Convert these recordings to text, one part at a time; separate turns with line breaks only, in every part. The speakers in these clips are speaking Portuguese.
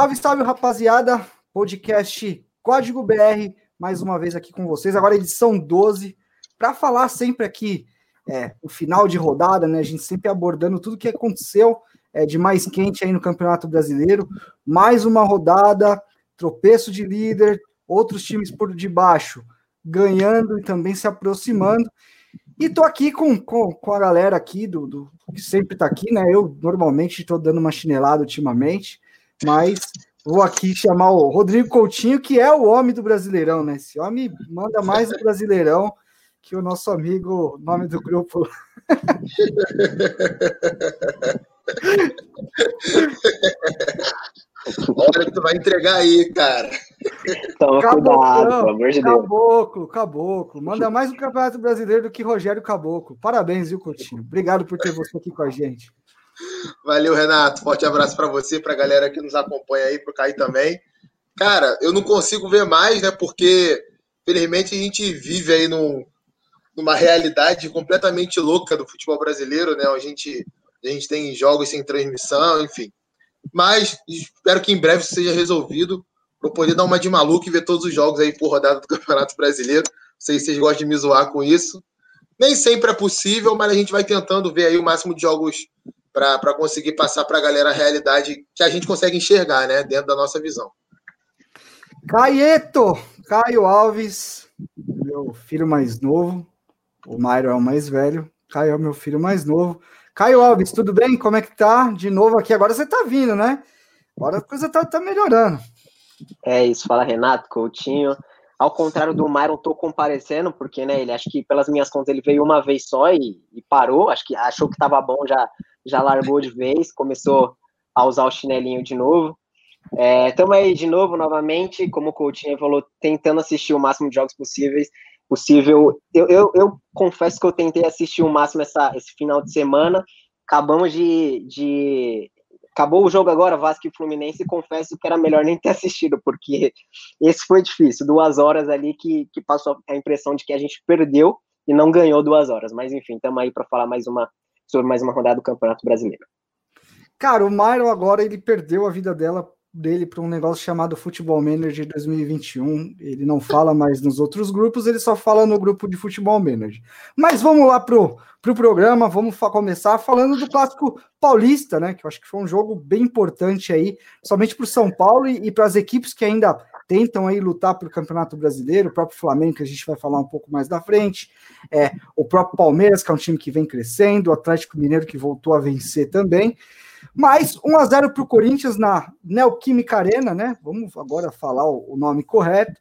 Salve, salve, rapaziada. Podcast Código BR, mais uma vez aqui com vocês. Agora edição 12, para falar sempre aqui é, o final de rodada, né? A gente sempre abordando tudo que aconteceu é, de mais quente aí no Campeonato Brasileiro. Mais uma rodada, tropeço de líder, outros times por debaixo ganhando e também se aproximando. E tô aqui com, com, com a galera aqui do, do que sempre tá aqui, né? Eu normalmente estou dando uma chinelada ultimamente, mas vou aqui chamar o Rodrigo Coutinho, que é o homem do Brasileirão, né? Esse homem manda mais do Brasileirão que o nosso amigo, nome do grupo.
Olha que tu vai entregar aí, cara.
Toma cuidado, pelo amor de Deus. Caboclo, Caboclo. Manda mais um Campeonato Brasileiro do que Rogério Caboclo. Parabéns, viu, Coutinho? Obrigado por ter você aqui com a gente.
Valeu, Renato. Forte abraço para você, para a galera que nos acompanha aí, para o também. Cara, eu não consigo ver mais, né? Porque, felizmente, a gente vive aí num, numa realidade completamente louca do futebol brasileiro, né? A gente, a gente tem jogos sem transmissão, enfim. Mas espero que em breve isso seja resolvido para poder dar uma de maluco e ver todos os jogos aí por rodada do Campeonato Brasileiro. Não sei se vocês gostam de me zoar com isso. Nem sempre é possível, mas a gente vai tentando ver aí o máximo de jogos para conseguir passar para a galera a realidade que a gente consegue enxergar, né? Dentro da nossa visão.
Caieto, Caio Alves, meu filho mais novo. O Mairo é o mais velho. Caio é o meu filho mais novo. Caio Alves, tudo bem? Como é que tá? De novo aqui. Agora você tá vindo, né? Agora a coisa tá, tá melhorando.
É isso, fala Renato, Coutinho. Ao contrário do Myron, tô comparecendo, porque, né, ele acho que pelas minhas contas ele veio uma vez só e, e parou, acho que achou que tava bom, já, já largou de vez, começou a usar o chinelinho de novo. Estamos é, aí de novo, novamente, como o Coutinho falou, tentando assistir o máximo de jogos possíveis possível. Eu, eu, eu, confesso que eu tentei assistir o máximo essa, esse final de semana. Acabamos de, de. Acabou o jogo agora, Vasco e Fluminense, e confesso que era melhor nem ter assistido, porque esse foi difícil. Duas horas ali que, que passou a impressão de que a gente perdeu e não ganhou duas horas. Mas enfim, estamos aí para falar mais uma sobre mais uma rodada do Campeonato Brasileiro.
Cara, o Myron agora ele perdeu a vida dela dele para um negócio chamado Futebol Manager 2021. Ele não fala mais nos outros grupos, ele só fala no grupo de Futebol Manager. Mas vamos lá pro, pro programa, vamos começar falando do clássico paulista, né? Que eu acho que foi um jogo bem importante aí, somente para o São Paulo e, e para as equipes que ainda tentam aí lutar pelo Campeonato Brasileiro, o próprio Flamengo, que a gente vai falar um pouco mais da frente, é, o próprio Palmeiras, que é um time que vem crescendo, o Atlético Mineiro, que voltou a vencer também. Mas 1 a 0 para o Corinthians na Neoquímica Arena, né? Vamos agora falar o, nome correto.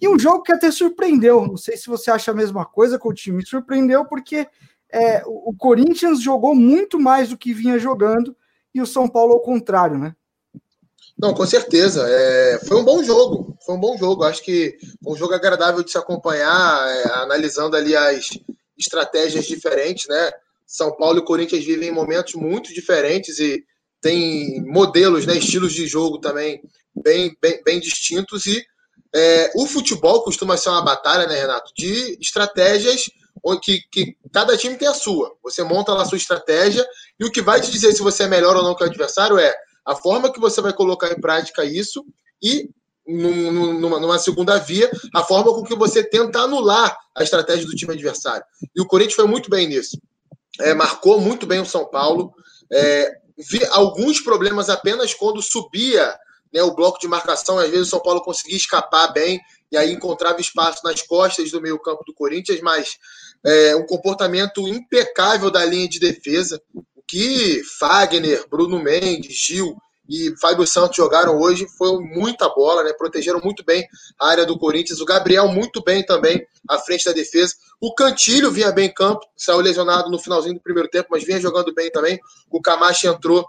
E um jogo que até surpreendeu. Não sei se você acha a mesma coisa com o time. Surpreendeu porque é, o Corinthians jogou muito mais do que vinha jogando e o São Paulo ao contrário, né?
Não, com certeza. É, foi um bom jogo. Foi um bom jogo. Acho que um jogo agradável de se acompanhar, é, analisando ali as estratégias diferentes, né? São Paulo e Corinthians vivem momentos muito diferentes e tem modelos, né, estilos de jogo também bem, bem, bem distintos. E é, o futebol costuma ser uma batalha, né, Renato, de estratégias que, que cada time tem a sua. Você monta lá a sua estratégia e o que vai te dizer se você é melhor ou não que o adversário é a forma que você vai colocar em prática isso e numa, numa, segunda via, a forma com que você tenta anular a estratégia do time adversário. E o Corinthians foi muito bem nisso é, marcou muito bem o São Paulo. É, vi alguns problemas apenas quando subia né, o bloco de marcação. Às vezes o São Paulo conseguia escapar bem e aí encontrava espaço nas costas do meio-campo do Corinthians, mas é, um comportamento impecável da linha de defesa. Que Fagner, Bruno Mendes, Gil e Fábio Santos jogaram hoje foi muita bola, né? Protegeram muito bem a área do Corinthians. O Gabriel muito bem também à frente da defesa. O Cantilho vinha bem em campo, saiu lesionado no finalzinho do primeiro tempo, mas vinha jogando bem também. O Camacho entrou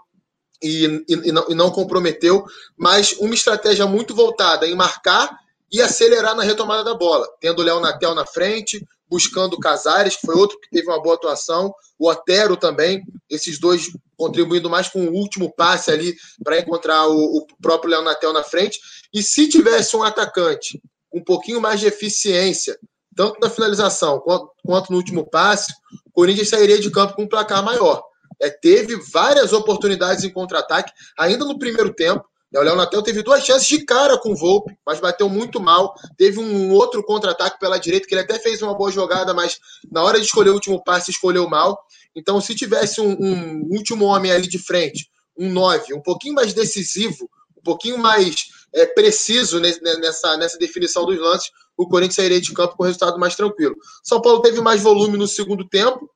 e, e, e, não, e não comprometeu, mas uma estratégia muito voltada em marcar e acelerar na retomada da bola, tendo o Léo Natel na frente, buscando Casares, que foi outro que teve uma boa atuação, o Otero também, esses dois contribuindo mais com o último passe ali para encontrar o, o próprio Léo Natel na frente. E se tivesse um atacante com um pouquinho mais de eficiência, tanto na finalização quanto, quanto no último passe, o Corinthians sairia de campo com um placar maior. É, teve várias oportunidades em contra-ataque, ainda no primeiro tempo, O Léo Natel teve duas chances de cara com o Volpe, mas bateu muito mal. Teve um outro contra-ataque pela direita, que ele até fez uma boa jogada, mas na hora de escolher o último passe, escolheu mal. Então, se tivesse um, um último homem ali de frente, um 9, um pouquinho mais decisivo, um pouquinho mais é, preciso nessa, nessa definição dos lances, o Corinthians sairia de campo com resultado mais tranquilo. São Paulo teve mais volume no segundo tempo,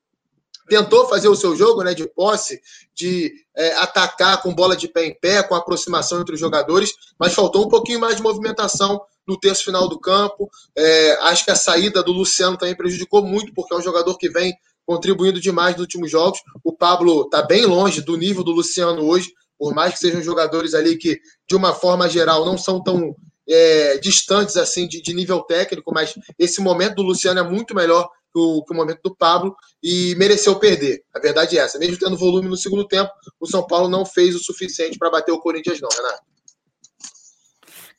tentou fazer o seu jogo né, de posse, de é, atacar com bola de pé em pé, com aproximação entre os jogadores, mas faltou um pouquinho mais de movimentação no terço final do campo. É, acho que a saída do Luciano também prejudicou muito, porque é um jogador que vem contribuindo demais nos últimos jogos. O Pablo está bem longe do nível do Luciano hoje, por mais que sejam jogadores ali que, de uma forma geral, não são tão é, distantes assim de, de, nível técnico, mas esse momento do Luciano é muito melhor que o, que o, momento do Pablo e mereceu perder. A verdade é essa. Mesmo tendo volume no segundo tempo, o São Paulo não fez o suficiente para bater o Corinthians, não, Renato.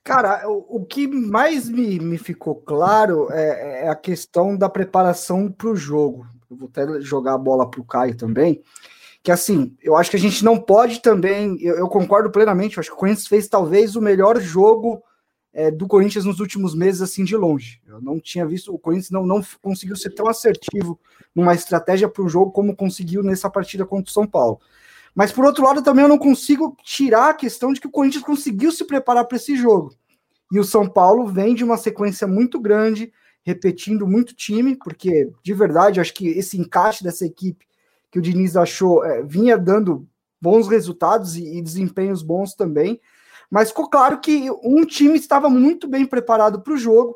Cara, o, que mais me, me ficou claro é, é a questão da preparação para o jogo. Eu vou até jogar a bola para o Caio também que assim, eu acho que a gente não pode também, eu, eu concordo plenamente, eu acho que o Corinthians fez talvez o melhor jogo é, do Corinthians nos últimos meses, assim, de longe. Eu não tinha visto, o Corinthians não, não conseguiu ser tão assertivo numa estratégia para o jogo como conseguiu nessa partida contra o São Paulo. Mas por outro lado, também eu não consigo tirar a questão de que o Corinthians conseguiu se preparar para esse jogo. E o São Paulo vem de uma sequência muito grande, repetindo muito time, porque de verdade, acho que esse encaixe dessa equipe que o Diniz achou é, vinha dando bons resultados e, e, desempenhos bons também, mas ficou claro que um time estava muito bem preparado para o jogo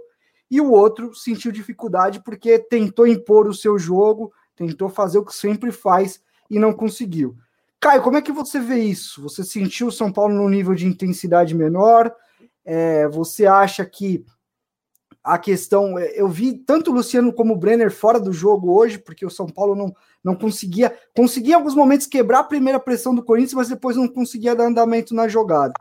e o outro sentiu dificuldade porque tentou impor o seu jogo, tentou fazer o que sempre faz e não conseguiu. Caio, como é que você vê isso? Você sentiu o São Paulo num nível de intensidade menor? É, você acha que a questão. É, eu vi tanto o Luciano como o Brenner fora do jogo hoje, porque o São Paulo não, não conseguia. Conseguia em alguns momentos quebrar a primeira pressão do Corinthians, mas depois não conseguia dar andamento na jogada.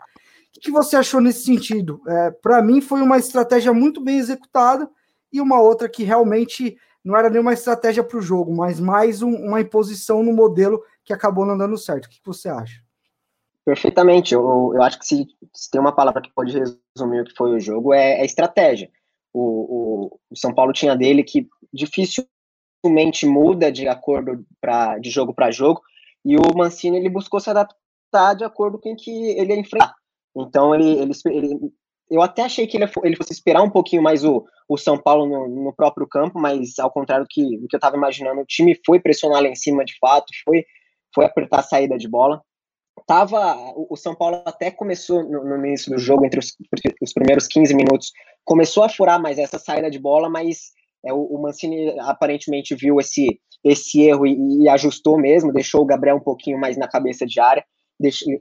Que você achou nesse sentido? É, Para mim, foi uma estratégia muito bem executada e uma outra que realmente não era nenhuma estratégia para o jogo, mas mais um, uma imposição no modelo que acabou não dando certo. O que você acha?
Perfeitamente. Eu, eu acho que se, se, tem uma palavra que pode resumir o que foi o jogo, é, é estratégia o, o, o São Paulo tinha dele que dificilmente muda de acordo pra, de jogo para jogo, e o Mancini ele buscou se adaptar de acordo com o que ele ia enfrentar. Então ele, ele, ele eu até achei que ele, ele fosse esperar um pouquinho mais o, o São Paulo no, no próprio campo, mas ao contrário do que, do que eu estava imaginando, o time foi pressionar lá em cima de fato, foi, foi apertar a saída de bola. Tava o São Paulo até começou no, no início do jogo entre os, os, primeiros 15 minutos começou a furar mais essa saída de bola mas é, o, o, Mancini aparentemente viu esse esse erro e, e, ajustou mesmo deixou o Gabriel um pouquinho mais na cabeça de área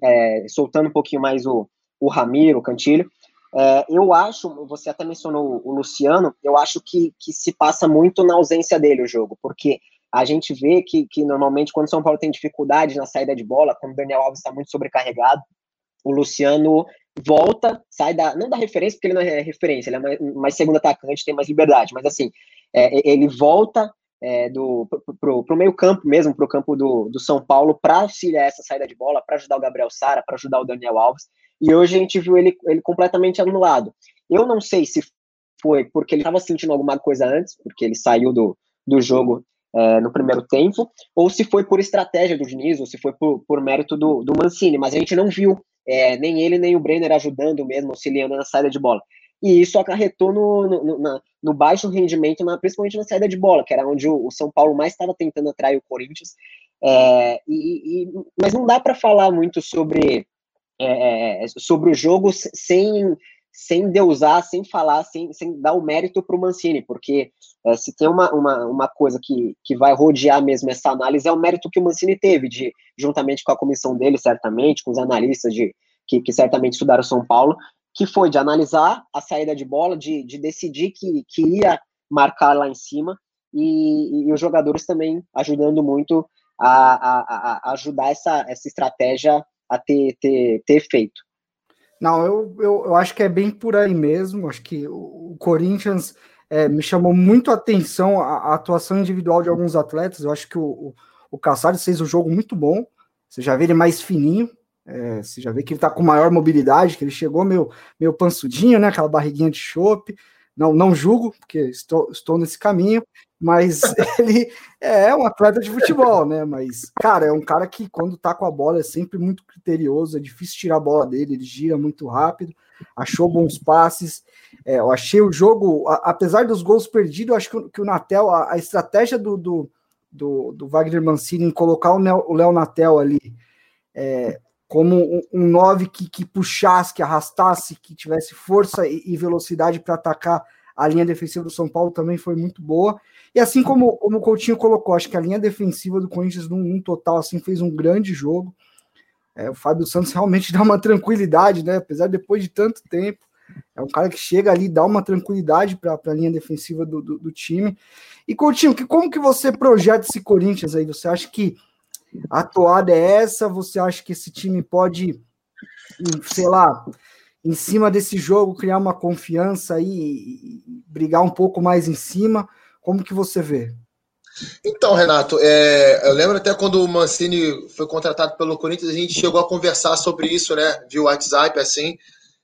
é, soltando um pouquinho mais o, o Ramiro o Cantilho é, eu acho você até mencionou o Luciano eu acho que, que se passa muito na ausência dele o jogo porque a gente vê que, que normalmente quando o São Paulo tem dificuldade na saída de bola, quando o Daniel Alves está muito sobrecarregado, o Luciano volta, sai da. Não da referência, porque ele não é referência, ele é mais, mais segundo atacante, tem mais liberdade, mas assim, é, ele volta é, do, pro, pro meio campo mesmo, pro campo do, do São Paulo, para auxiliar essa saída de bola, para ajudar o Gabriel Sara, para ajudar o Daniel Alves, e hoje a gente viu ele, ele completamente anulado. Eu não sei se foi porque ele estava sentindo alguma coisa antes, porque ele saiu do, do jogo é, no primeiro tempo, ou se foi por estratégia do Diniz, ou se foi por, por mérito do, do Mancini, mas a gente não viu é, nem ele nem o Brenner ajudando mesmo, auxiliando na saída de bola. E isso acarretou no, no, no, no baixo rendimento, na, principalmente na saída de bola, que era onde o, o São Paulo mais estava tentando atrair o Corinthians. É, e, e, mas não dá para falar muito sobre, é, é, sobre o jogo sem sem deusar, sem falar, sem, sem dar o mérito para o Mancini, porque é, se tem uma, uma, uma coisa que, que vai rodear mesmo essa análise é o mérito que o Mancini teve, de juntamente com a comissão dele, certamente, com os analistas de, que, que certamente estudaram São Paulo, que foi de analisar a saída de bola, de, de decidir que, que ia marcar lá em cima, e, e os jogadores também ajudando muito a, a, a ajudar essa, essa estratégia a ter, ter, ter efeito.
Não, eu, eu, eu, acho que é bem por aí mesmo. Acho que o, Corinthians é, me chamou muito a atenção a, a, atuação individual de alguns atletas. Eu acho que o, o, o fez um jogo muito bom. Você já vê ele mais fininho. É, você já vê que ele tá com maior mobilidade, que ele chegou meio, meio pansudinho, né? Aquela barriguinha de chope. Não, não julgo, porque estou, estou nesse caminho, mas ele é um atleta de futebol, né? Mas, cara, é um cara que, quando tá com a bola, é sempre muito criterioso, é difícil tirar a bola dele, ele gira muito rápido, achou bons passes. É, eu achei o jogo, a, apesar dos gols perdidos, acho que, que o Natel, a, a estratégia do, do, do, do, Wagner Mancini em colocar o, Léo Natel ali é, como um, um 9 que, que puxasse, que arrastasse, que tivesse força e, e velocidade para atacar a linha defensiva do São Paulo também foi muito boa. E assim como, como o Coutinho colocou, acho que a linha defensiva do Corinthians, num, total, assim, fez um grande jogo. É, o Fábio Santos realmente dá uma tranquilidade, né? Apesar de depois de tanto tempo. É um cara que chega ali, dá uma tranquilidade para a linha defensiva do, do, do, time. E Coutinho, que, como que você projeta esse Corinthians aí? Você acha que a toada é essa? Você acha que esse time pode, sei lá, em cima desse jogo, criar uma confiança aí e brigar um pouco mais em cima? Como que você vê?
Então, Renato, é, eu lembro até quando o Mancini foi contratado pelo Corinthians, a gente chegou a conversar sobre isso, né? Via WhatsApp, assim.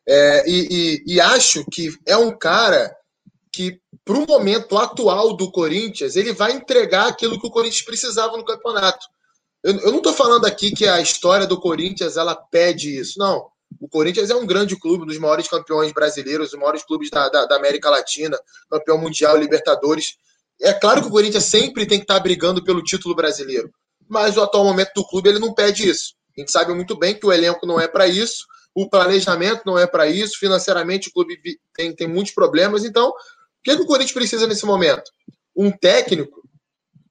É, e, e, e, acho que é um cara que, para o momento atual do Corinthians, ele vai entregar aquilo que o Corinthians precisava no campeonato. Eu, eu não estou falando aqui que a história do Corinthians ela pede isso, não. O Corinthians é um grande clube, um dos maiores campeões brasileiros, os maiores clubes da, da, da América Latina, campeão mundial, Libertadores. É claro que o Corinthians sempre tem que estar brigando pelo título brasileiro, mas o atual momento do clube ele não pede isso. A gente sabe muito bem que o elenco não é para isso, o planejamento não é para isso, financeiramente o clube tem, tem muitos problemas. Então, o que, é que o Corinthians precisa nesse momento? Um técnico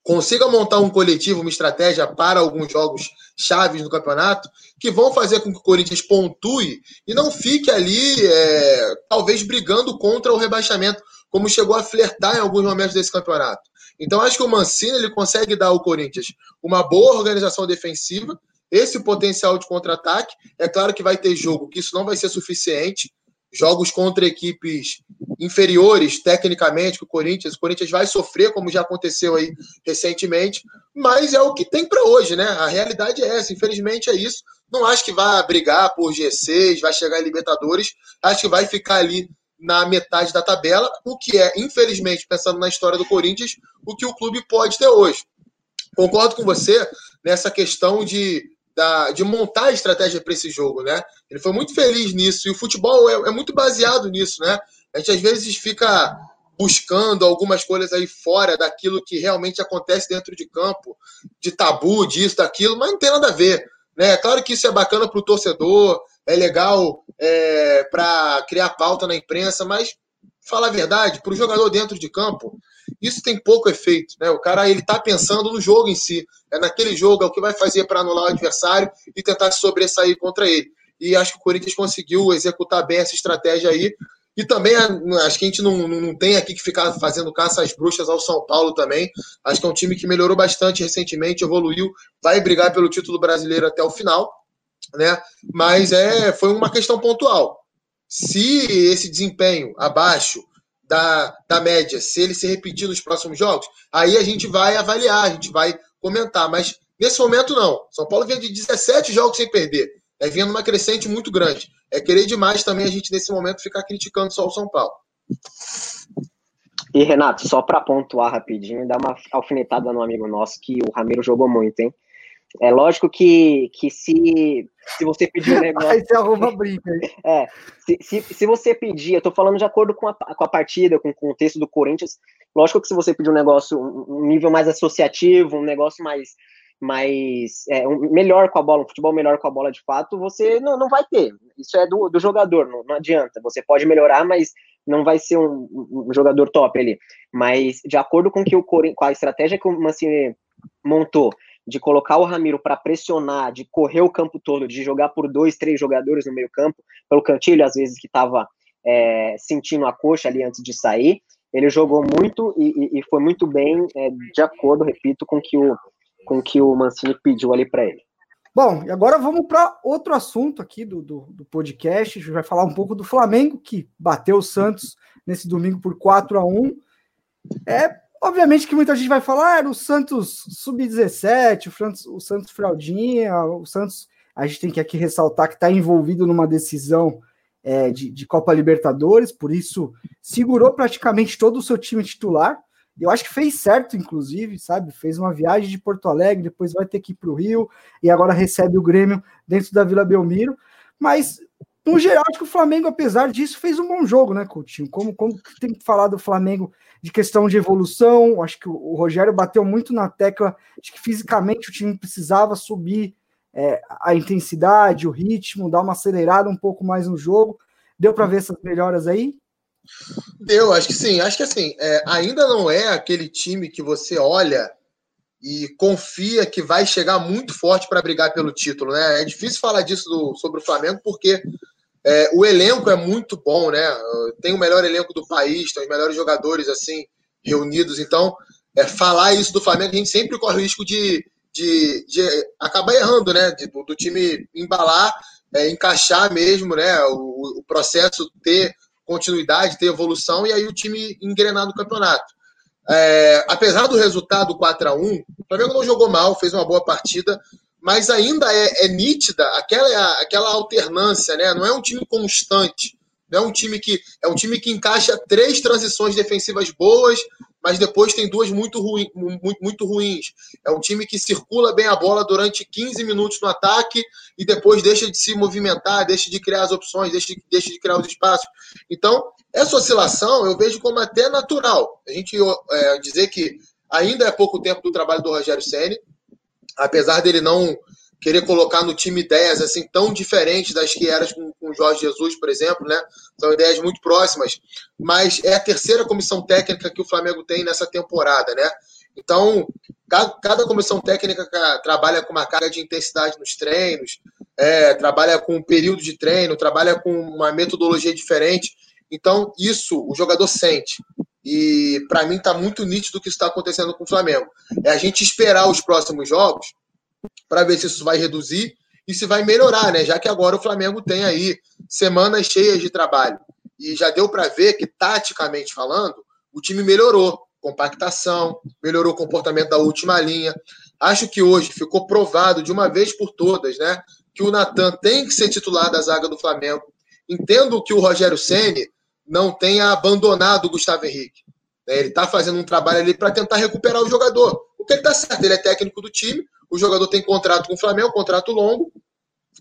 consiga montar um coletivo, uma estratégia para alguns jogos chaves no campeonato, que vão fazer com que o Corinthians pontue e não fique ali, é, talvez brigando contra o rebaixamento, como chegou a flertar em alguns momentos desse campeonato. Então, acho que o Mancini ele consegue dar ao Corinthians uma boa organização defensiva, esse potencial de contra-ataque. É claro que vai ter jogo que isso não vai ser suficiente, jogos contra equipes inferiores tecnicamente que o Corinthians, o Corinthians vai sofrer, como já aconteceu aí recentemente, mas é o que tem para hoje, né? A realidade é essa, infelizmente é isso. Não acho que vai brigar por G6, vai chegar em Libertadores, acho que vai ficar ali na metade da tabela, o que é, infelizmente, pensando na história do Corinthians, o que o clube pode ter hoje. Concordo com você nessa questão de da, de montar a estratégia para esse jogo, né? Ele foi muito feliz nisso e o futebol é, é, muito baseado nisso, né? A gente às vezes fica buscando algumas coisas aí fora daquilo que realmente acontece dentro de campo, de tabu, disso, daquilo, mas não tem nada a ver, né? Claro que isso é bacana para o torcedor, é legal é, para criar pauta na imprensa, mas falar a verdade, para o jogador dentro de campo, isso tem pouco efeito, né? O cara ele tá pensando no jogo em si, é naquele jogo é o que vai fazer para anular o adversário e tentar sobressair contra ele. E acho que o Corinthians conseguiu executar bem essa estratégia aí. E também acho que a gente não, não tem aqui que ficar fazendo caça às bruxas ao São Paulo também. Acho que é um time que melhorou bastante recentemente, evoluiu, vai brigar pelo título brasileiro até o final, né? Mas é, foi uma questão pontual. Se esse desempenho abaixo da, da média, se ele se repetir nos próximos jogos, aí a gente vai avaliar, a gente vai comentar. Mas nesse momento, não. São Paulo vinha de 17 jogos sem perder. É vindo uma crescente muito grande. É querer demais também a gente, nesse momento, ficar criticando só o São Paulo.
E, Renato, só para pontuar rapidinho, dar uma alfinetada no amigo nosso que o Ramiro jogou muito, hein? É lógico que, que se, se você pedir um negócio. Aí você
arruma brinca.
É, se, se, se você pedir, eu tô falando de acordo com a, com a partida, com o contexto do Corinthians, lógico que se você pedir um negócio, um nível mais associativo, um negócio mais, mais é, um, melhor com a bola, um futebol melhor com a bola de fato, você não, não vai ter. Isso é do, do jogador, não, não adianta. Você pode melhorar, mas não vai ser um, um jogador top ali. Mas de acordo com que o com a estratégia que o Mancini montou de colocar o Ramiro para pressionar, de correr o campo todo, de jogar por dois, três jogadores no meio campo, pelo Cantilho, às vezes que estava é, sentindo a coxa ali antes de sair, ele jogou muito e, e foi muito bem, é, de acordo, repito, com que o, com que o Mancini pediu ali para ele.
Bom, e agora vamos para outro assunto aqui do, do, do, podcast. A gente vai falar um pouco do Flamengo, que bateu o Santos nesse domingo por 4 a 1 É Obviamente que muita gente vai falar, ah, o Santos sub-17, o Santos, o Santos fraldinha, o Santos a gente tem que aqui ressaltar que está envolvido numa decisão é, de, de, Copa Libertadores, por isso segurou praticamente todo o seu time titular. Eu acho que fez certo, inclusive, sabe? Fez uma viagem de Porto Alegre, depois vai ter que ir para o Rio e agora recebe o Grêmio dentro da Vila Belmiro. Mas, no geral, acho que o Flamengo, apesar disso, fez um bom jogo, né, Coutinho? Como, como tem que falar do Flamengo de questão de evolução? Acho que o, Rogério bateu muito na tecla de que fisicamente o time precisava subir é, a intensidade, o ritmo, dar uma acelerada um pouco mais no jogo. Deu para ver essas melhoras aí?
Deu, acho que sim. Acho que assim, é, ainda não é aquele time que você olha e confia que vai chegar muito forte para brigar pelo título, né? É difícil falar disso do, sobre o Flamengo porque é, o elenco é muito bom, né? Tem o melhor elenco do país, tem os melhores jogadores assim reunidos. Então, é, falar isso do Flamengo, a gente sempre corre o risco de de, de acabar errando, né? De, do, time embalar, é, encaixar mesmo, né? O, o, processo ter continuidade, ter evolução e aí o time engrenar no campeonato. É, apesar do resultado 4 a 1 o Flamengo não jogou mal, fez uma boa partida, mas ainda é, é nítida aquela, aquela alternância, né? Não é um time constante. Não é um time que é um time que encaixa três transições defensivas boas, mas depois tem duas muito, ruim, muito, muito ruins. É um time que circula bem a bola durante 15 minutos no ataque e depois deixa de se movimentar, deixa de criar as opções, deixa de, deixa de criar os espaços. Então, essa oscilação eu vejo como até natural. A gente é, dizer que ainda é pouco tempo do trabalho do Rogério Senni, apesar dele não querer colocar no time ideias assim tão diferentes das que eram com, com o Jorge Jesus, por exemplo, né? São ideias muito próximas, mas é a terceira comissão técnica que o Flamengo tem nessa temporada, né? Então, cada, comissão técnica trabalha com uma carga de intensidade nos treinos, é, trabalha com um período de treino, trabalha com uma metodologia diferente. Então, isso o jogador sente. E para mim está muito nítido o que está acontecendo com o Flamengo. É a gente esperar os próximos jogos para ver se isso vai reduzir e se vai melhorar, né? Já que agora o Flamengo tem aí semanas cheias de trabalho. E já deu para ver que, taticamente falando, o time melhorou. Compactação, melhorou o comportamento da última linha. Acho que hoje ficou provado de uma vez por todas, né? Que o Natan tem que ser titular da zaga do Flamengo. Entendo que o Rogério Ceni não tenha abandonado o Gustavo Henrique. Né? Ele está fazendo um trabalho ali para tentar recuperar o jogador. O que ele está certo, ele é técnico do time, o jogador tem contrato com o Flamengo, contrato longo.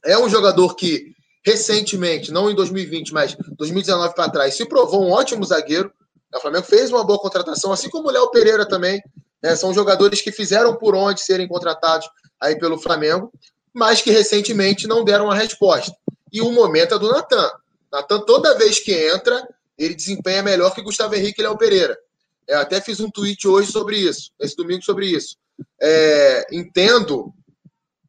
É um jogador que, recentemente, não em 2020, mas 2019 para trás, se provou um ótimo zagueiro. O Flamengo fez uma boa contratação, assim como o Léo Pereira também. Né? São jogadores que fizeram por onde serem contratados aí pelo Flamengo, mas que recentemente não deram a resposta. E o momento é do Natan. Natan, toda vez que entra, ele desempenha melhor que Gustavo Henrique e Léo Pereira. Eu até fiz um tweet hoje sobre isso, esse domingo sobre isso. É, entendo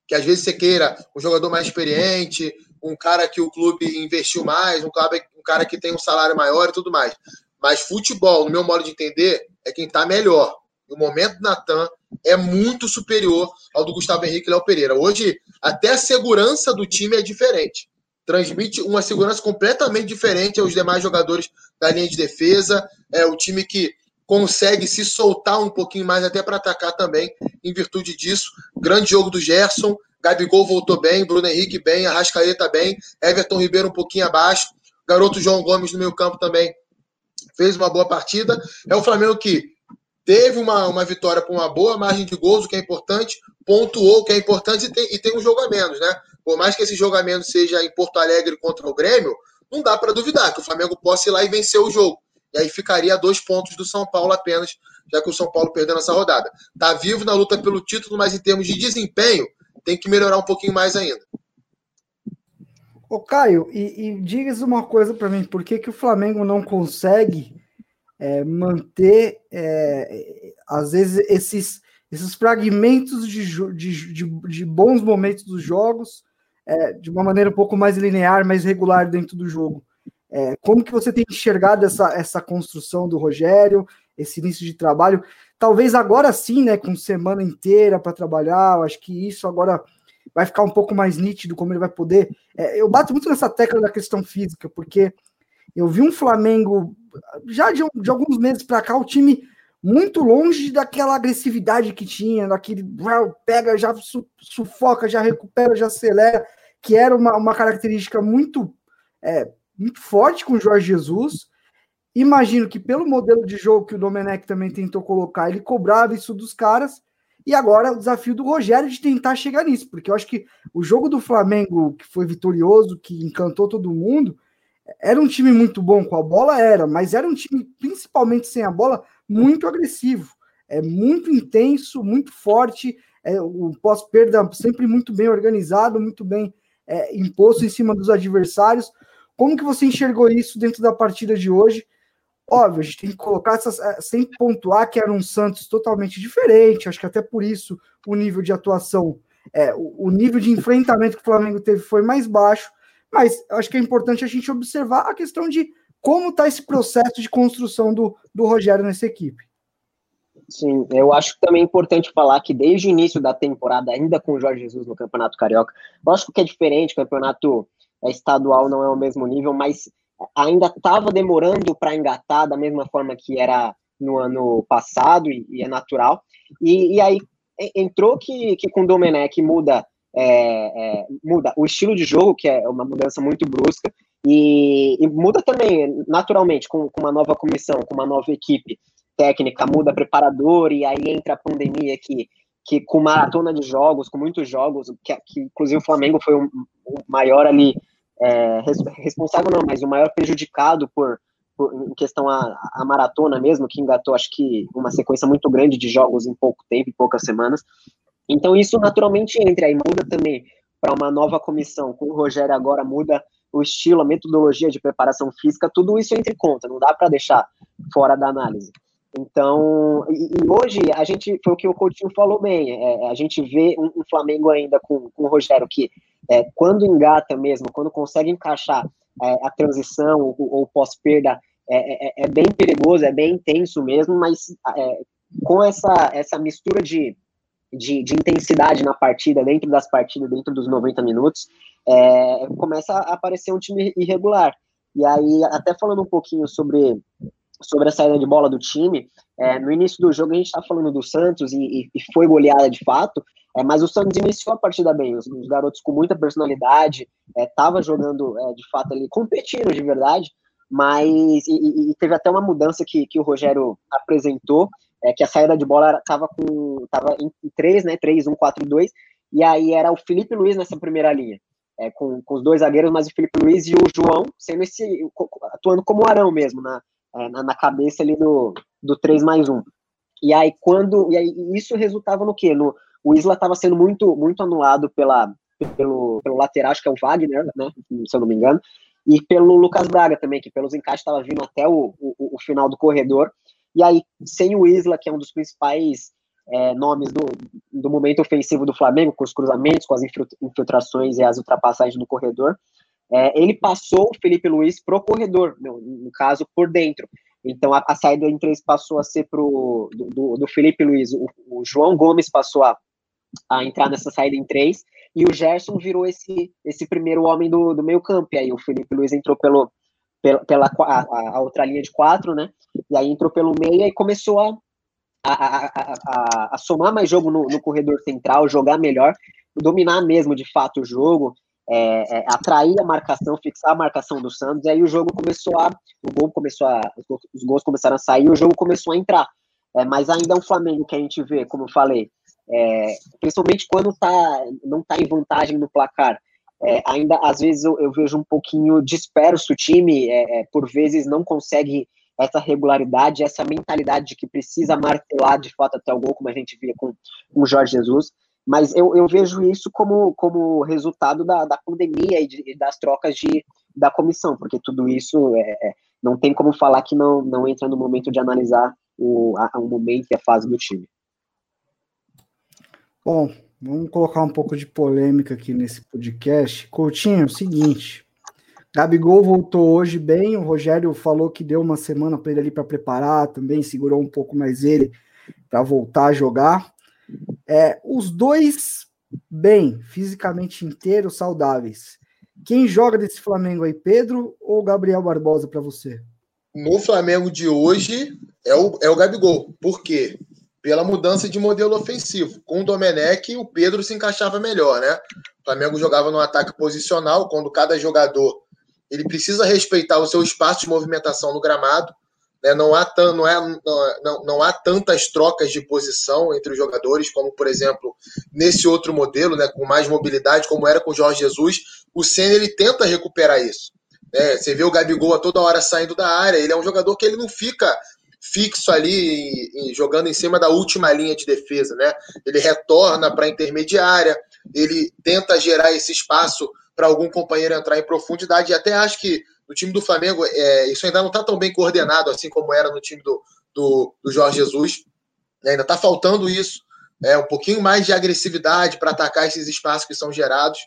que às vezes você queira um jogador mais experiente, um cara que o clube investiu mais, um cara, um cara que tem um salário maior e tudo mais. Mas futebol, no meu modo de entender, é quem está melhor. O momento do Natan é muito superior ao do Gustavo Henrique e Léo Pereira. Hoje, até a segurança do time é diferente. Transmite uma segurança completamente diferente aos demais jogadores da linha de defesa. É o time que consegue se soltar um pouquinho mais até para atacar também, em virtude disso. Grande jogo do Gerson, Gabigol voltou bem, Bruno Henrique bem, Arrascaeta bem, Everton Ribeiro um pouquinho abaixo, garoto João Gomes no meio campo também fez uma boa partida. É o Flamengo que teve uma, uma vitória com uma boa margem de gols, o que é importante, pontuou, o que é importante, e tem, e tem um jogo a menos, né? Por mais que esse menos seja em Porto Alegre contra o Grêmio, não dá para duvidar que o Flamengo possa ir lá e vencer o jogo. E aí ficaria a dois pontos do São Paulo apenas, já que o São Paulo perdeu nessa rodada. Está vivo na luta pelo título, mas em termos de desempenho, tem que melhorar um pouquinho mais ainda.
Ô Caio, e, e uma coisa para mim, por que, que o Flamengo não consegue é, manter, é, às vezes, esses, esses fragmentos de, de, de, de bons momentos dos jogos é, de uma maneira um pouco mais linear, mais regular dentro do jogo? É, como que você tem enxergado essa, essa construção do Rogério, esse início de trabalho? Talvez agora sim, né, com semana inteira para trabalhar, eu acho que isso agora vai ficar um pouco mais nítido, como ele vai poder. É, eu bato muito nessa tecla da questão física, porque eu vi um Flamengo, já de, de alguns meses para cá, o time muito longe daquela agressividade que tinha, daquele pega, já sufoca, já recupera, já acelera, que era uma, uma característica muito, é, muito forte com o Jorge Jesus. Imagino que pelo modelo de jogo que o Domenech também tentou colocar, ele cobrava isso dos caras. E agora o desafio do Rogério de tentar chegar nisso, porque eu acho que o jogo do Flamengo, que foi vitorioso, que encantou todo mundo, era um time muito bom com a bola, era, mas era um time, principalmente sem a bola, muito agressivo. É muito intenso, muito forte. É, o pós-perda sempre muito bem organizado, muito bem é, imposto em cima dos adversários. Como que você enxergou isso dentro da partida de hoje? Óbvio, a gente tem que colocar essas, é, sem pontuar que era um Santos totalmente diferente. Acho que até por isso o nível de atuação, é, o, o nível de enfrentamento que o Flamengo teve foi mais baixo. Mas acho que é importante a gente observar a questão de como está esse processo de construção do, do Rogério nessa equipe.
Sim, eu acho também importante falar que desde o início da temporada, ainda com o Jorge Jesus no Campeonato Carioca, lógico que é diferente, o campeonato estadual não é o mesmo nível, mas ainda estava demorando para engatar da mesma forma que era no ano passado, e, e é natural. E, e, aí entrou que, que com o Domenech muda é, é, muda o estilo de jogo, que é uma mudança muito brusca, e, e muda também, naturalmente, com, com, uma nova comissão, com uma nova equipe técnica, muda preparador, e aí entra a pandemia que, que com maratona de jogos, com muitos jogos, que, que inclusive o Flamengo foi o, o maior ali, é, responsável não, mas o maior prejudicado por, por em questão a, a, maratona mesmo, que engatou, acho que, uma sequência muito grande de jogos em pouco tempo, em poucas semanas, então isso naturalmente entra aí, muda também para uma nova comissão, com o Rogério agora muda o estilo, a metodologia de preparação física, tudo isso entra em conta, não dá para deixar fora da análise. Então, e, e, hoje a gente, foi o que o Coutinho falou bem, é, a gente vê um, um, Flamengo ainda com, com o Rogério que é, quando engata mesmo, quando consegue encaixar é, a transição ou, ou pós-perda, é, é, é, bem perigoso, é bem intenso mesmo, mas é, com essa, essa mistura de, de, de, intensidade na partida, dentro das partidas, dentro dos 90 minutos, é, começa a aparecer um time irregular. E aí, até falando um pouquinho sobre, sobre a saída de bola do time, é, no início do jogo a gente está falando do Santos e, e, foi goleada de fato, é, mas o Santos iniciou a partida bem, os, os garotos com muita personalidade, estava é, jogando é, de fato ali, competindo de verdade, mas e, e, teve até uma mudança que, que o Rogério apresentou, é, que a saída de bola estava com tava em 3, né? 3, 1, 4, 2, e aí era o Felipe Luiz nessa primeira linha, é, com, com os dois zagueiros, mas o Felipe Luiz e o João sendo esse, atuando como arão mesmo, na, é, na, na, cabeça ali do, do 3 mais 1. E aí quando. E aí isso resultava no quê? No, o Isla estava sendo muito, muito anulado pela, pelo, pelo lateral, acho que é o Wagner, né? Se eu não me engano, e pelo Lucas Braga também, que pelos encaixes estava vindo até o, o, o final do corredor. E aí, sem o Isla, que é um dos principais é, nomes do, do momento ofensivo do Flamengo, com os cruzamentos, com as infiltrações e as ultrapassagens no corredor, é, ele passou o Felipe Luiz pro corredor, no, no caso, por dentro. Então, a, a, saída em três passou a ser pro, do, do, do Felipe Luiz. O, o, João Gomes passou a, a entrar nessa saída em três, e o Gerson virou esse, esse primeiro homem do, do meio campo. E aí o Felipe Luiz entrou pelo, pela, pela a, a, outra linha de quatro, né? E aí entrou pelo meio e começou a, a, a, a somar mais jogo no, no, corredor central, jogar melhor, dominar mesmo de fato o jogo, é, é, atrair a marcação, fixar a marcação do Santos, e aí o jogo começou a. O gol começou a. Os gols começaram a sair, o jogo começou a entrar. É, mas ainda é um Flamengo que a gente vê, como eu falei, é, principalmente quando tá, não está em vantagem no placar, é, ainda às vezes eu, eu, vejo um pouquinho disperso o time, é, é, por vezes não consegue essa regularidade, essa mentalidade de que precisa martelar de fato até o gol, como a gente via com, o Jorge Jesus. Mas eu, eu vejo isso como, como resultado da, da pandemia e, de, das trocas de, da comissão, porque tudo isso é, é, não tem como falar que não, não entra no momento de analisar o, a, o momento e a fase do time.
Bom, Vamos colocar um pouco de polêmica aqui nesse podcast. Coutinho, é o seguinte. Gabigol voltou hoje bem. O Rogério falou que deu uma semana para ele ali para preparar, também segurou um pouco mais ele para voltar a jogar. É, os dois bem, fisicamente inteiros, saudáveis. Quem joga desse Flamengo aí, Pedro ou Gabriel Barbosa para você?
no Flamengo de hoje é o, é o Gabigol. Por quê? Pela mudança de modelo ofensivo. Com o Domenech, o Pedro se encaixava melhor, né? O Flamengo jogava no ataque posicional, quando cada jogador ele precisa respeitar o seu espaço de movimentação no gramado. Né? Não, há tan, não, é, não, não há tantas trocas de posição entre os jogadores, como, por exemplo, nesse outro modelo, né? com mais mobilidade, como era com o Jorge Jesus. O Senna ele tenta recuperar isso. Né? Você vê o Gabigol a toda hora saindo da área. Ele é um jogador que ele não fica fixo ali jogando em cima da última linha de defesa, né? Ele retorna para a intermediária, ele tenta gerar esse espaço para algum companheiro entrar em profundidade. E até acho que no time do Flamengo é, isso ainda não está tão bem coordenado assim como era no time do, do, do Jorge Jesus. Ainda está faltando isso, é, um pouquinho mais de agressividade para atacar esses espaços que são gerados.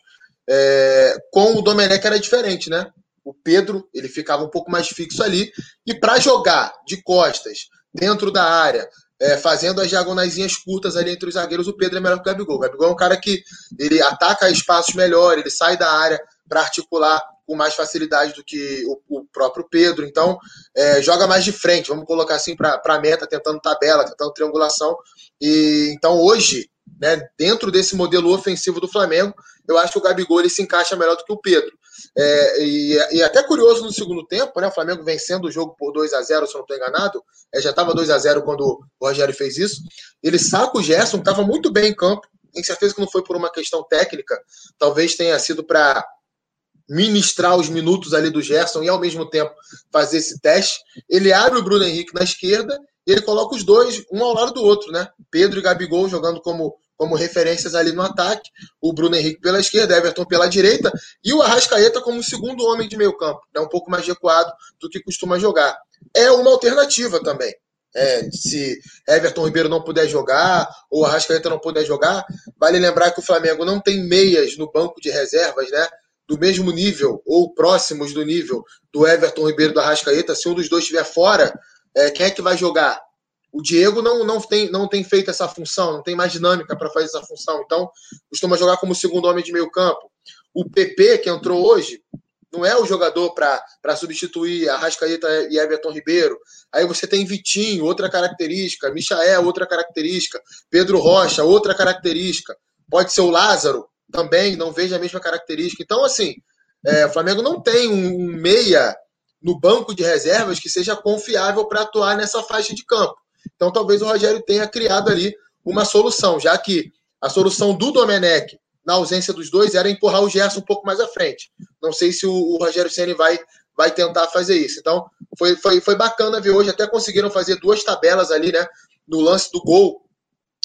É, com o Domenech era diferente, né? o Pedro ele ficava um pouco mais fixo ali. E para jogar de costas, dentro da área, é, fazendo as diagonaisinhas curtas ali entre os zagueiros, o Pedro é melhor que o Gabigol. O Gabigol é um cara que ele ataca espaços melhor, ele sai da área para articular com mais facilidade do que o, o próprio Pedro. Então, é, joga mais de frente, vamos colocar assim para a meta, tentando tabela, tentando triangulação. E então hoje, né, dentro desse modelo ofensivo do Flamengo, eu acho que o Gabigol ele se encaixa melhor do que o Pedro. É, e, e, até curioso no segundo tempo, né? O Flamengo vencendo o jogo por 2 a 0 se eu não estou enganado. É, já estava 2 a 0 quando o Rogério fez isso. Ele saca o Gerson, estava muito bem em campo. Tenho certeza que não foi por uma questão técnica. Talvez tenha sido para ministrar os minutos ali do Gerson e ao mesmo tempo fazer esse teste. Ele abre o Bruno Henrique na esquerda e ele coloca os dois, um ao lado do outro, né? Pedro e Gabigol jogando como como referências ali no ataque, o Bruno Henrique pela esquerda, Everton pela direita, e o Arrascaeta como segundo homem de meio campo, né, um pouco mais recuado do que costuma jogar. É uma alternativa também. É, se Everton Ribeiro não puder jogar, ou Arrascaeta não puder jogar, vale lembrar que o Flamengo não tem meias no banco de reservas, né? Do mesmo nível, ou próximos do nível do Everton Ribeiro do Arrascaeta. Se um dos dois estiver fora, é, quem é que vai jogar? O Diego não, não, tem, não tem feito essa função, não tem mais dinâmica para fazer essa função. Então, costuma jogar como segundo homem de meio campo. O PP, que entrou hoje, não é o jogador para substituir a Rascaeta e Everton Ribeiro. Aí você tem Vitinho, outra característica, Michael, outra característica, Pedro Rocha, outra característica. Pode ser o Lázaro, também, não vejo a mesma característica. Então, assim, é, o Flamengo não tem um, um meia no banco de reservas que seja confiável para atuar nessa faixa de campo. Então, talvez o Rogério tenha criado ali uma solução, já que a solução do Domenech, na ausência dos dois, era empurrar o Gerson um pouco mais à frente. Não sei se o, o Rogério Ceni vai, vai tentar fazer isso. Então, foi, foi, foi bacana ver hoje. Até conseguiram fazer duas tabelas ali, né? No lance do gol,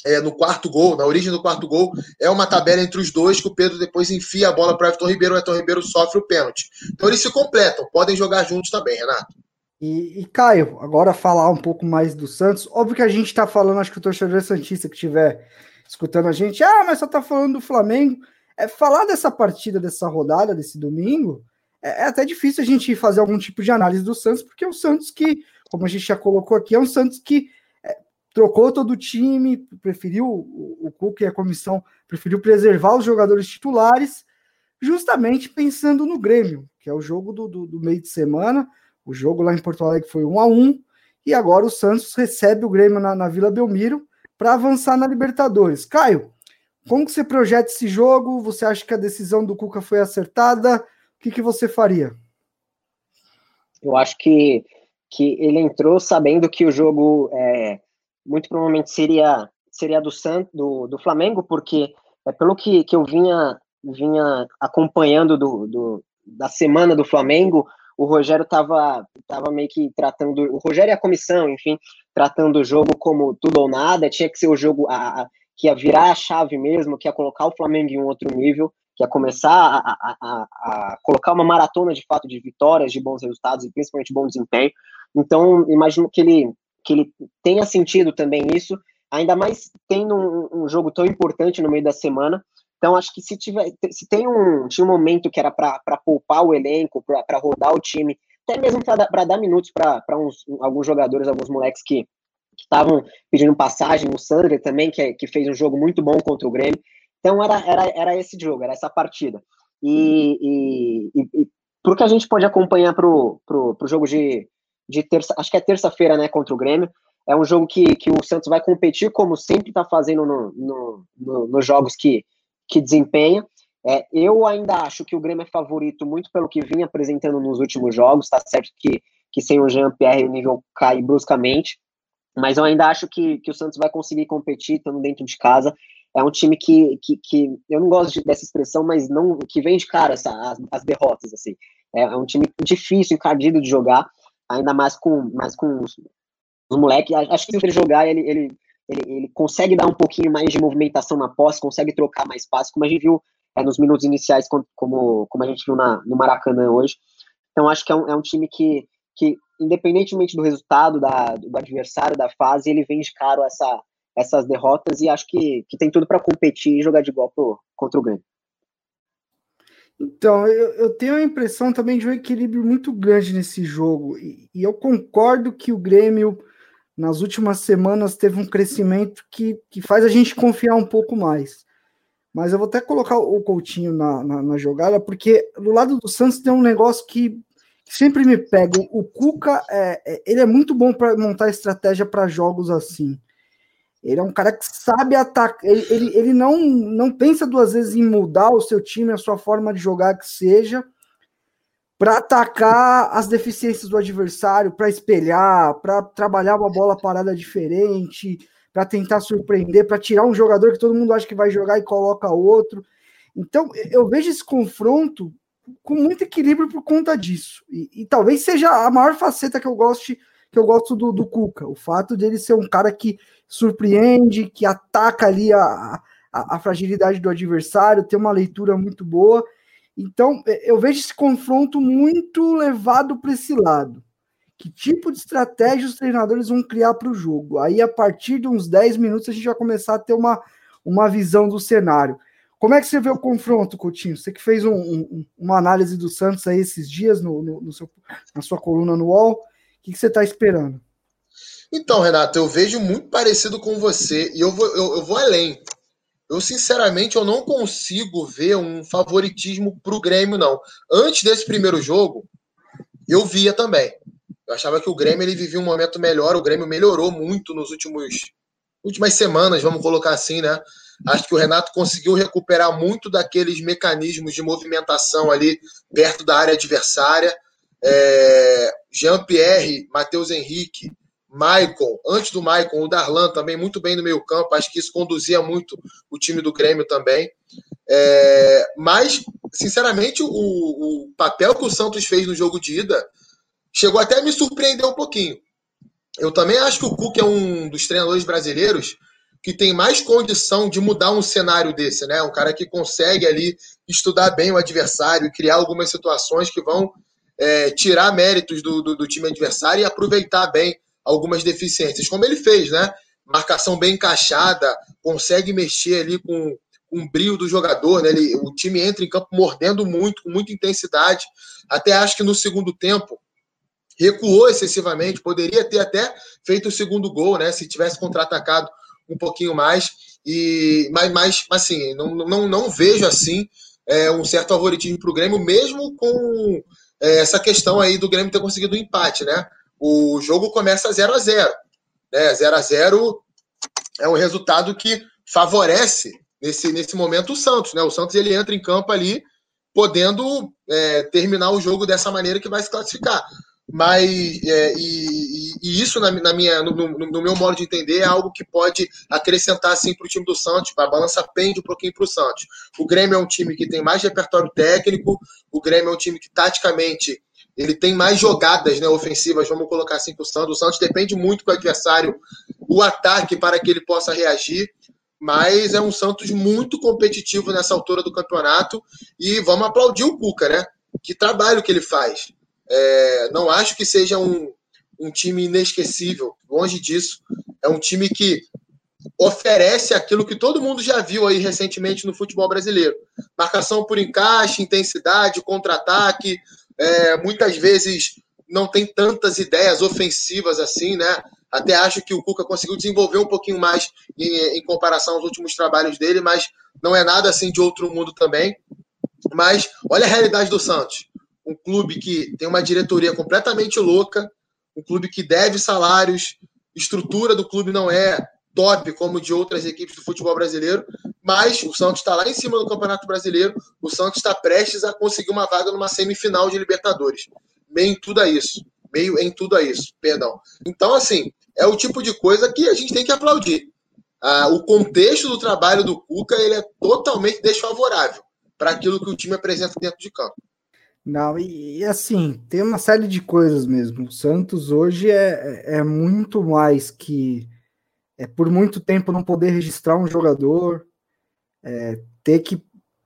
é, no quarto gol, na origem do quarto gol, é uma tabela entre os dois que o Pedro depois enfia a bola para o Everton Ribeiro, o Everton Ribeiro sofre o pênalti. Então eles se completam, podem jogar juntos também, Renato.
E, e, Caio, agora falar um pouco mais do Santos. Óbvio que a gente está falando, acho que o torcedor Santista que estiver escutando a gente, ah, mas só está falando do Flamengo. É, falar dessa partida, dessa rodada, desse domingo, é, é, até difícil a gente fazer algum tipo de análise do Santos, porque é o Santos que, como a gente já colocou aqui, é um Santos que trocou todo o time, preferiu, o, Cuca e a comissão preferiu preservar os jogadores titulares, justamente pensando no Grêmio, que é o jogo do, do, do meio de semana o jogo lá em Porto Alegre foi 1 a 1 e agora o Santos recebe o Grêmio na, na Vila Belmiro para avançar na Libertadores. Caio, como que você projeta esse jogo? Você acha que a decisão do Cuca foi acertada? O que, que você faria?
Eu acho que, que ele entrou sabendo que o jogo é, muito provavelmente seria seria do Santos, do, do Flamengo, porque é pelo que, que eu vinha vinha acompanhando do, do, da semana do Flamengo, o Rogério estava tava meio que tratando, o Rogério e a comissão, enfim, tratando o jogo como tudo ou nada, tinha que ser o jogo a, a, que ia virar a chave mesmo, que ia colocar o Flamengo em um outro nível, que ia começar a, a, a colocar uma maratona de fato de vitórias, de bons resultados e principalmente bom desempenho. Então, imagino que ele, que ele tenha sentido também isso, ainda mais tendo um, um jogo tão importante no meio da semana, então, acho que se tiver, se tem um, tinha um momento que era para poupar o elenco, para rodar o time, até mesmo para dar minutos para alguns jogadores, alguns moleques que estavam pedindo passagem, o Sandro também, que, que fez um jogo muito bom contra o Grêmio. Então, era, era, era esse jogo, era essa partida. E, e, e, e que a gente pode acompanhar para o jogo de, de terça, acho que é terça-feira, né, contra o Grêmio. É um jogo que, que o Santos vai competir, como sempre está fazendo nos no, no, no, jogos que, que desempenha. É, eu ainda acho que o Grêmio é favorito muito pelo que vinha apresentando nos últimos jogos. Tá certo que, que sem o Jean-Pierre o nível cai bruscamente, mas eu ainda acho que, que o Santos vai conseguir competir estando dentro de casa. É um time que, que, que eu não gosto de, dessa expressão, mas não que vem de cara essa, as, as derrotas. assim. É, é, um time difícil, encardido de jogar, ainda mais com, mais com os, os moleques. Acho que se ele jogar, ele, ele, ele, ele, consegue dar um pouquinho mais de movimentação na posse, consegue trocar mais passos, como a gente viu é, nos minutos iniciais, como, como a gente viu na, no Maracanã hoje. Então, acho que é um, é um time que, que, independentemente do resultado da, do adversário, da fase, ele vem de caro essa, essas derrotas e acho que, que tem tudo para competir e jogar de igual pro, contra o Grêmio.
Então, eu, eu, tenho a impressão também de um equilíbrio muito grande nesse jogo. E, e, eu concordo que o Grêmio, nas últimas semanas, teve um crescimento que, que faz a gente confiar um pouco mais. Mas eu vou até colocar o Coutinho na, na, na jogada, porque do lado do Santos tem um negócio que, que sempre me pega. O Cuca, é, é, ele é muito bom para montar estratégia para jogos assim. Ele é um cara que sabe atacar. Ele, ele, ele não, não pensa duas vezes em mudar o seu time, a sua forma de jogar que seja, para atacar as deficiências do adversário, para espelhar, para trabalhar uma bola parada diferente, para tentar surpreender, para tirar um jogador que todo mundo acha que vai jogar e coloca outro. Então, eu vejo esse confronto com muito equilíbrio por conta disso. E, e talvez seja a maior faceta que eu gosto que eu gosto do, do Cuca. O fato dele ser um cara que surpreende, que ataca ali a, a, a fragilidade do adversário, tem uma leitura muito boa. Então, é, eu vejo esse confronto muito levado para esse lado. Que tipo de estratégia os treinadores vão criar para o jogo? Aí, a partir de uns 10 minutos, a gente vai começar a ter uma, uma visão do cenário. Como é que você vê o confronto, Coutinho? Você que fez um, um, uma análise do Santos aí esses dias no, no, no seu, na sua coluna no UOL, que, que você está esperando?
Então, Renato, eu vejo muito parecido com você e eu vou, eu, eu vou além. Eu, sinceramente, eu não consigo ver um favoritismo para o Grêmio, não. Antes desse primeiro jogo, eu via também. Eu achava que o Grêmio ele vivia um momento melhor, o Grêmio melhorou muito nos últimos últimas semanas, vamos colocar assim, né? Acho que o Renato conseguiu recuperar muito daqueles mecanismos de movimentação ali perto da área adversária. É, Jean-Pierre, Matheus Henrique, Maicon, antes do Maicon, o Darlan também muito bem no meio campo, acho que isso conduzia muito o time do Grêmio também. É, mas, sinceramente, o, o, papel que o Santos fez no jogo de ida chegou até a me surpreender um pouquinho. Eu também acho que o Cuca é um dos treinadores brasileiros que tem mais condição de mudar um cenário desse, né? Um cara que consegue ali estudar bem o adversário e criar algumas situações que vão é, tirar méritos do, do, do time adversário e aproveitar bem algumas deficiências, como ele fez, né? Marcação bem encaixada, consegue mexer ali com, o brilho do jogador, né? Ele, o time entra em campo mordendo muito, com muita intensidade. Até acho que no segundo tempo recuou excessivamente, poderia ter até feito o segundo gol, né? Se tivesse contra-atacado um pouquinho mais. E, mas, mas assim, não, não, não vejo assim é, um certo favoritismo para o Grêmio, mesmo com é, essa questão aí do Grêmio ter conseguido o um empate, né? o jogo começa 0 a 0 né? 0 a 0 é um resultado que favorece nesse, nesse momento o Santos, né? O Santos ele entra em campo ali podendo é, terminar o jogo dessa maneira que vai se classificar. Mas é, e, e, isso na, na minha, no, no, no, meu modo de entender é algo que pode acrescentar assim para o time do Santos. A balança pende um pouquinho para o Santos. O Grêmio é um time que tem mais repertório técnico. O Grêmio é um time que taticamente ele tem mais jogadas né, ofensivas, vamos colocar assim, que o Santos. O Santos depende muito do adversário, o ataque, para que ele possa reagir. Mas é um Santos muito competitivo nessa altura do campeonato. E vamos aplaudir o Cuca, né? Que trabalho que ele faz. É, não acho que seja um, um time inesquecível, longe disso. É um time que oferece aquilo que todo mundo já viu aí recentemente no futebol brasileiro: marcação por encaixe, intensidade, contra-ataque, é, muitas vezes não tem tantas ideias ofensivas assim, né? Até acho que o Cuca conseguiu desenvolver um pouquinho mais em, em, comparação aos últimos trabalhos dele, mas não é nada assim de outro mundo também. Mas olha a realidade do Santos. Um clube que tem uma diretoria completamente louca, um clube que deve salários, estrutura do clube não é top como de outras equipes do futebol brasileiro, mas o Santos está lá em cima do Campeonato Brasileiro, o Santos está prestes a conseguir uma vaga numa semifinal de Libertadores. Meio em tudo a isso. Meio em tudo a isso, perdão. Então, assim, é o tipo de coisa que a gente tem que aplaudir. Ah, o contexto do trabalho do Cuca ele é totalmente desfavorável para aquilo que o time apresenta dentro de campo.
Não, e, e, assim, tem uma série de coisas mesmo. O Santos hoje é, é, é muito mais que é, por muito tempo não poder registrar um jogador, é, ter que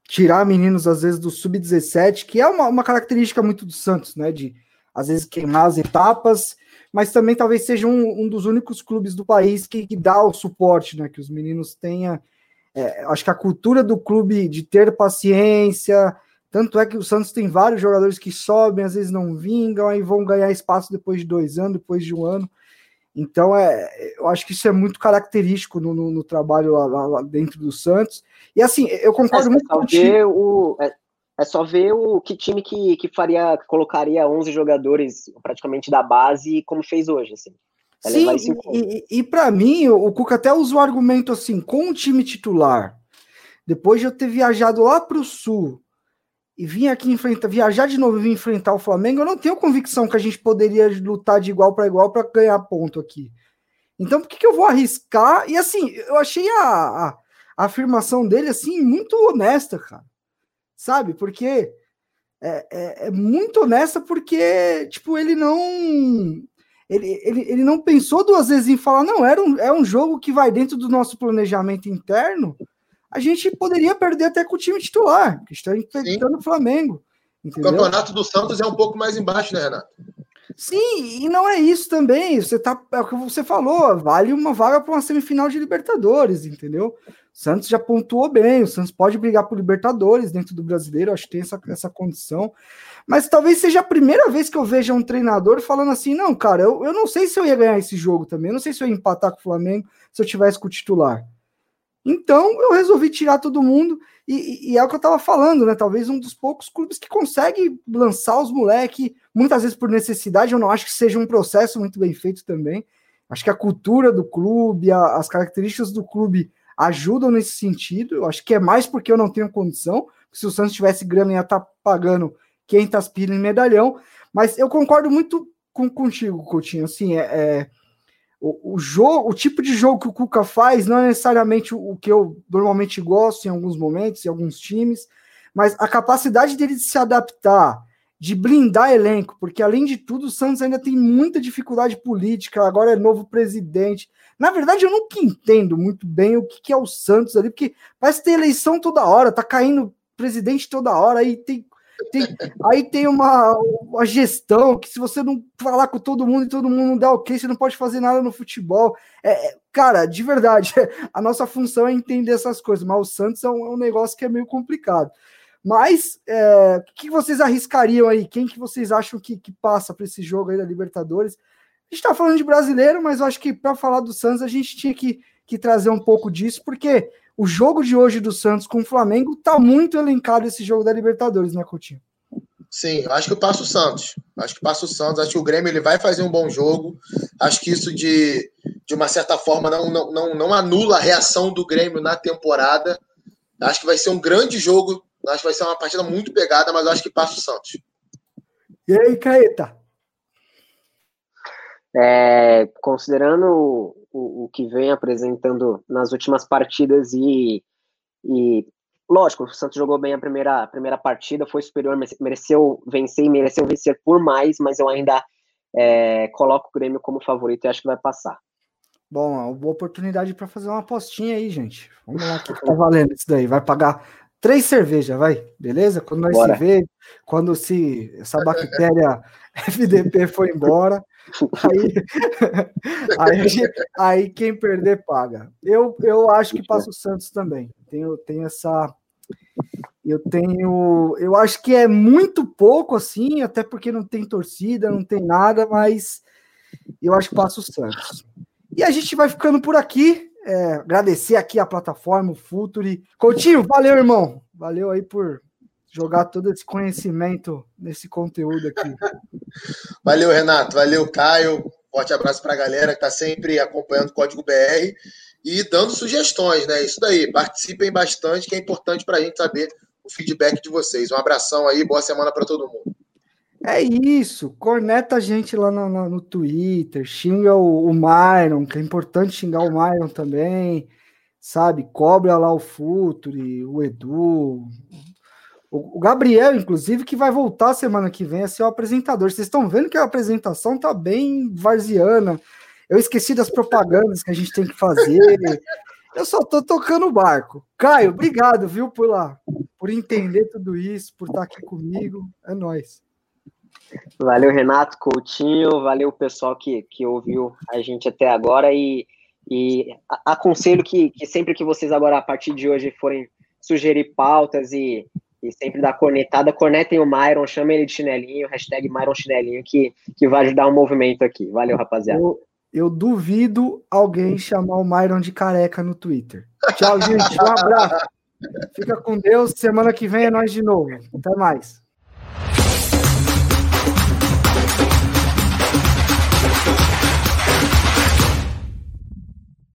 tirar meninos, às vezes, do sub-17, que é uma, uma característica muito do Santos, né? De às vezes queimar as etapas, mas também talvez seja um, um dos únicos clubes do país que, que dá o suporte, né? Que os meninos tenham. É, acho que a cultura do clube de ter paciência. Tanto é que o Santos tem vários jogadores que sobem, às vezes não vingam, aí vão ganhar espaço depois de dois anos, depois de um ano. Então, é, eu acho que isso é muito característico no, no, no trabalho lá, lá, dentro do Santos. E assim, eu concordo é, muito
com o é, é, só ver o que time que, que faria, colocaria 11 jogadores praticamente da base como fez hoje, assim.
Sim, e, e, e para mim, o Cuca até usa o argumento assim, com o time titular, depois de eu ter viajado lá para o Sul, e vir aqui enfrentar, viajar de novo e vir enfrentar o Flamengo, eu não tenho convicção que a gente poderia lutar de igual para igual para ganhar ponto aqui. Então, por que, que eu vou arriscar? E assim, eu achei a, a, a, afirmação dele assim muito honesta, cara. Sabe? Porque é, é, é, muito honesta, porque tipo ele não ele, ele, ele não pensou duas vezes em falar, não, era um, é um jogo que vai dentro do nosso planejamento interno a gente poderia perder até com o time titular, que está enfrentando o Flamengo.
Entendeu? O campeonato do Santos é um pouco mais embaixo, né, Renato?
Sim, e não é isso também. Você tá, é o que você falou, vale uma vaga para uma semifinal de Libertadores, entendeu? O Santos já pontuou bem, o Santos pode brigar por Libertadores dentro do brasileiro, acho que tem essa, essa condição. Mas talvez seja a primeira vez que eu veja um treinador falando assim: não, cara, eu, eu não sei se eu ia ganhar esse jogo também, eu não sei se eu ia empatar com o Flamengo se eu tivesse com o titular. Então eu resolvi tirar todo mundo, e, e, é o que eu estava falando, né? Talvez um dos poucos clubes que consegue lançar os moleques, muitas vezes por necessidade, eu não acho que seja um processo muito bem feito também. Acho que a cultura do clube, a, as características do clube ajudam nesse sentido. Eu acho que é mais porque eu não tenho condição. Se o Santos tivesse grana, ia estar tá pagando 500 pilas em medalhão. Mas eu concordo muito com, contigo, Coutinho. Assim, é, é o, o, jogo, o tipo de jogo que o Cuca faz não é necessariamente o, que eu normalmente gosto em alguns momentos, em alguns times, mas a capacidade dele de se adaptar, de blindar elenco, porque além de tudo, o Santos ainda tem muita dificuldade política, agora é novo presidente. Na verdade, eu nunca entendo muito bem o que, que é o Santos ali, porque parece ter eleição toda hora, tá caindo presidente toda hora, aí tem tem, aí tem uma, uma gestão que se você não falar com todo mundo e todo mundo não der ok, você não pode fazer nada no futebol. É, é cara, de verdade, a nossa função é entender essas coisas, mas o Santos é um, é um negócio que é meio complicado. Mas é, o que vocês arriscariam aí? Quem que vocês acham que, que passa para esse jogo aí da Libertadores? A gente está falando de brasileiro, mas eu acho que para falar do Santos a gente tinha que, que trazer um pouco disso, porque o jogo de hoje do Santos com o Flamengo tá muito elencado esse jogo da Libertadores, né, Coutinho?
Sim, acho que passa o Santos. Acho que passa o Santos. Acho que o Grêmio ele vai fazer um bom jogo. Acho que isso, de, de uma certa forma, não, não, não, não anula a reação do Grêmio na temporada. Acho que vai ser um grande jogo. Acho que vai ser uma partida muito pegada, mas acho que passa o Santos.
E aí, Caeta?
É, considerando o, o que vem apresentando nas últimas partidas e, e lógico, o Santos jogou bem a primeira, a primeira partida, foi superior, mereceu vencer e mereceu vencer por mais, mas eu ainda é, coloco o Grêmio como favorito e acho que vai passar.
Bom, uma boa oportunidade para fazer uma apostinha aí, gente. Vamos lá, que tá valendo isso daí. Vai pagar três cervejas, vai, beleza? Quando nós Bora. se vê, quando se essa bactéria FDP foi embora, Aí, aí, aí, quem perder paga. Eu, eu acho que passa o Santos também. Tenho, tenho essa. Eu tenho. Eu acho que é muito pouco assim, até porque não tem torcida, não tem nada, mas eu acho que passa o Santos. E a gente vai ficando por aqui. É, agradecer aqui a plataforma, o Futuri. Coutinho, valeu, irmão. Valeu aí por jogar todo esse conhecimento nesse conteúdo aqui.
Valeu, Renato. Valeu, Caio. Forte abraço para a galera que está sempre acompanhando o Código BR e dando sugestões, né? Isso daí. Participem bastante, que é importante para a gente saber o feedback de vocês. Um abração aí, boa semana para todo mundo.
É isso, corneta a gente lá no, no, no Twitter, xinga o, o Myron, que é importante xingar o Myron também, sabe? Cobra lá o Futuri, o Edu, o, Gabriel, inclusive, que vai voltar semana que vem a ser o apresentador. Vocês estão vendo que a apresentação tá bem varziana. Eu esqueci das propagandas que a gente tem que fazer. Eu só tô tocando o barco. Caio, obrigado, viu, por lá, por entender tudo isso, por estar aqui comigo. É nós.
Valeu, Renato Coutinho, valeu pessoal que, que ouviu a gente até agora e, e aconselho que, que sempre que vocês agora, a partir de hoje, forem sugerir pautas e, e sempre dar cornetada, cornetem o Myron, chamem ele de chinelinho, hashtag Myron Chinelinho, que, que vai ajudar o movimento aqui. Valeu, rapaziada.
Eu, eu duvido alguém chamar o Myron de careca no Twitter. Tchau, gente. Um abraço. Fica com Deus. Semana que vem é nós de novo. Até mais.